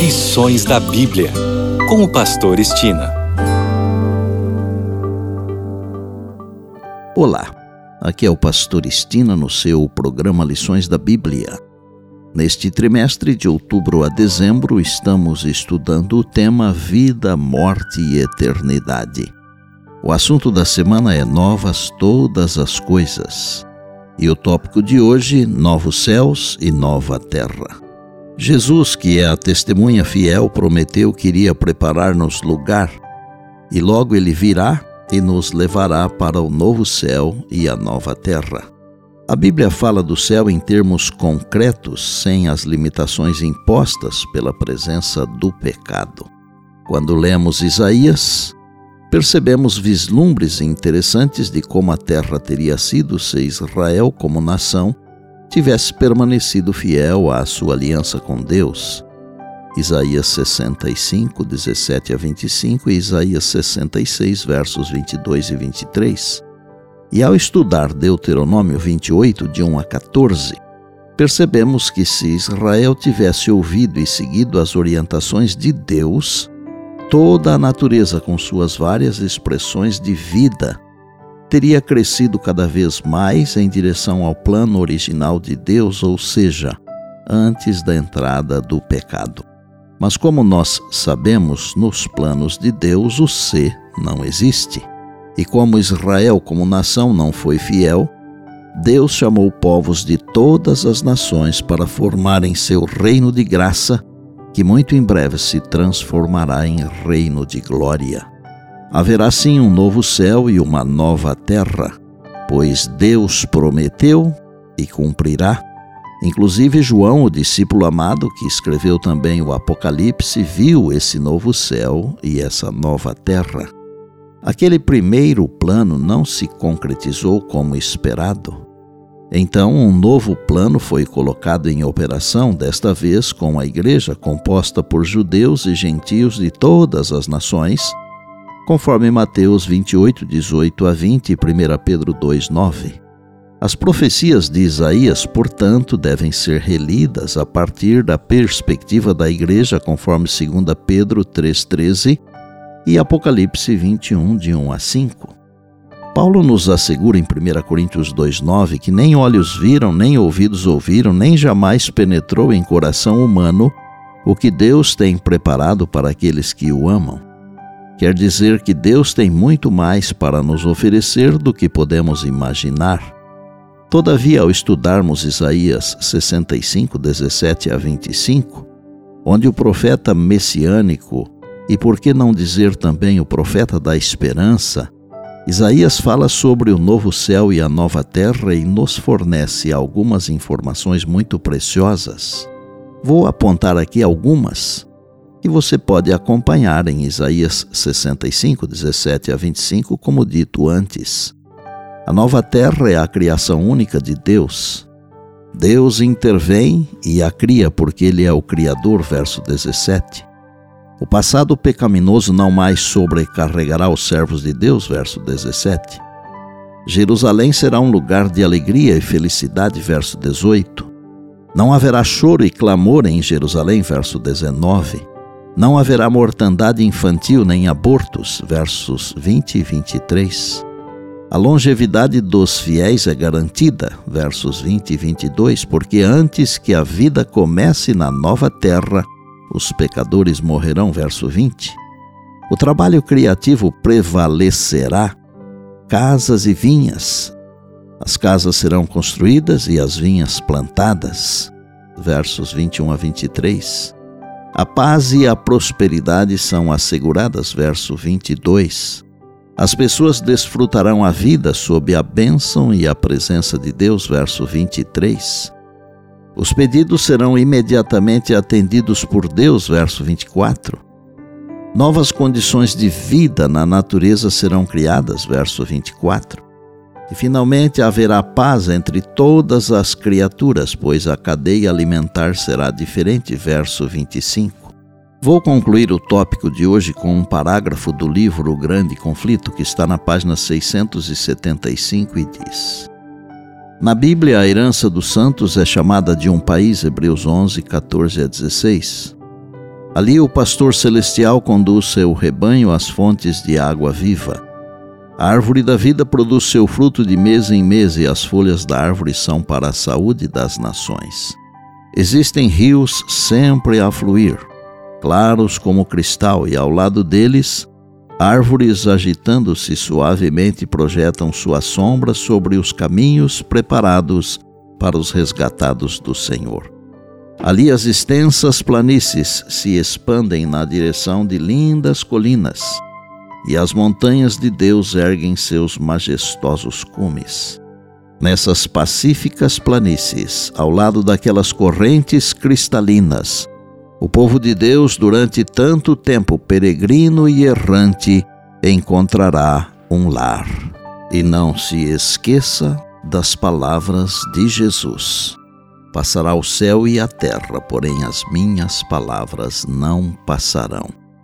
Lições da Bíblia, com o Pastor Estina. Olá, aqui é o Pastor Estina no seu programa Lições da Bíblia. Neste trimestre, de outubro a dezembro, estamos estudando o tema Vida, Morte e Eternidade. O assunto da semana é Novas Todas as Coisas. E o tópico de hoje, Novos Céus e Nova Terra. Jesus, que é a testemunha fiel, prometeu que iria preparar-nos lugar, e logo ele virá e nos levará para o novo céu e a nova terra. A Bíblia fala do céu em termos concretos, sem as limitações impostas pela presença do pecado. Quando lemos Isaías, percebemos vislumbres interessantes de como a terra teria sido se Israel, como nação, tivesse permanecido fiel à sua aliança com Deus. Isaías 65, 17 a 25 e Isaías 66, versos 22 e 23. E ao estudar Deuteronômio 28, de 1 a 14, percebemos que se Israel tivesse ouvido e seguido as orientações de Deus, toda a natureza, com suas várias expressões de vida, teria crescido cada vez mais em direção ao plano original de Deus, ou seja, antes da entrada do pecado. Mas como nós sabemos, nos planos de Deus o ser não existe. E como Israel, como nação, não foi fiel, Deus chamou povos de todas as nações para formarem seu reino de graça, que muito em breve se transformará em reino de glória. Haverá sim um novo céu e uma nova terra, pois Deus prometeu e cumprirá. Inclusive, João, o discípulo amado, que escreveu também o Apocalipse, viu esse novo céu e essa nova terra. Aquele primeiro plano não se concretizou como esperado. Então, um novo plano foi colocado em operação, desta vez com a igreja composta por judeus e gentios de todas as nações conforme Mateus 28, 18 a 20 e 1 Pedro 2, 9. As profecias de Isaías, portanto, devem ser relidas a partir da perspectiva da igreja, conforme 2 Pedro 3,13 e Apocalipse 21, de 1 a 5. Paulo nos assegura em 1 Coríntios 2,9 que nem olhos viram, nem ouvidos ouviram, nem jamais penetrou em coração humano o que Deus tem preparado para aqueles que o amam. Quer dizer que Deus tem muito mais para nos oferecer do que podemos imaginar. Todavia, ao estudarmos Isaías 65, 17 a 25, onde o profeta messiânico, e por que não dizer também o profeta da esperança, Isaías fala sobre o novo céu e a nova terra e nos fornece algumas informações muito preciosas. Vou apontar aqui algumas que você pode acompanhar em Isaías 65, 17 a 25, como dito antes. A nova terra é a criação única de Deus. Deus intervém e a cria porque Ele é o Criador, verso 17. O passado pecaminoso não mais sobrecarregará os servos de Deus, verso 17. Jerusalém será um lugar de alegria e felicidade, verso 18. Não haverá choro e clamor em Jerusalém, verso 19. Não haverá mortandade infantil nem abortos, versos 20 e 23. A longevidade dos fiéis é garantida, versos 20 e 22, porque antes que a vida comece na nova terra, os pecadores morrerão, verso 20. O trabalho criativo prevalecerá, casas e vinhas. As casas serão construídas e as vinhas plantadas, versos 21 a 23. A paz e a prosperidade são asseguradas, verso 22. As pessoas desfrutarão a vida sob a bênção e a presença de Deus, verso 23. Os pedidos serão imediatamente atendidos por Deus, verso 24. Novas condições de vida na natureza serão criadas, verso 24. E finalmente haverá paz entre todas as criaturas, pois a cadeia alimentar será diferente. Verso 25. Vou concluir o tópico de hoje com um parágrafo do livro O Grande Conflito, que está na página 675 e diz: Na Bíblia, a herança dos santos é chamada de um país, Hebreus 11, 14 a 16. Ali o pastor celestial conduz seu rebanho às fontes de água viva. A árvore da vida produz seu fruto de mês em mês e as folhas da árvore são para a saúde das nações. Existem rios sempre a fluir, claros como cristal, e ao lado deles, árvores agitando-se suavemente projetam sua sombra sobre os caminhos preparados para os resgatados do Senhor. Ali as extensas planícies se expandem na direção de lindas colinas, e as montanhas de Deus erguem seus majestosos cumes. Nessas pacíficas planícies, ao lado daquelas correntes cristalinas, o povo de Deus, durante tanto tempo peregrino e errante, encontrará um lar. E não se esqueça das palavras de Jesus. Passará o céu e a terra, porém as minhas palavras não passarão.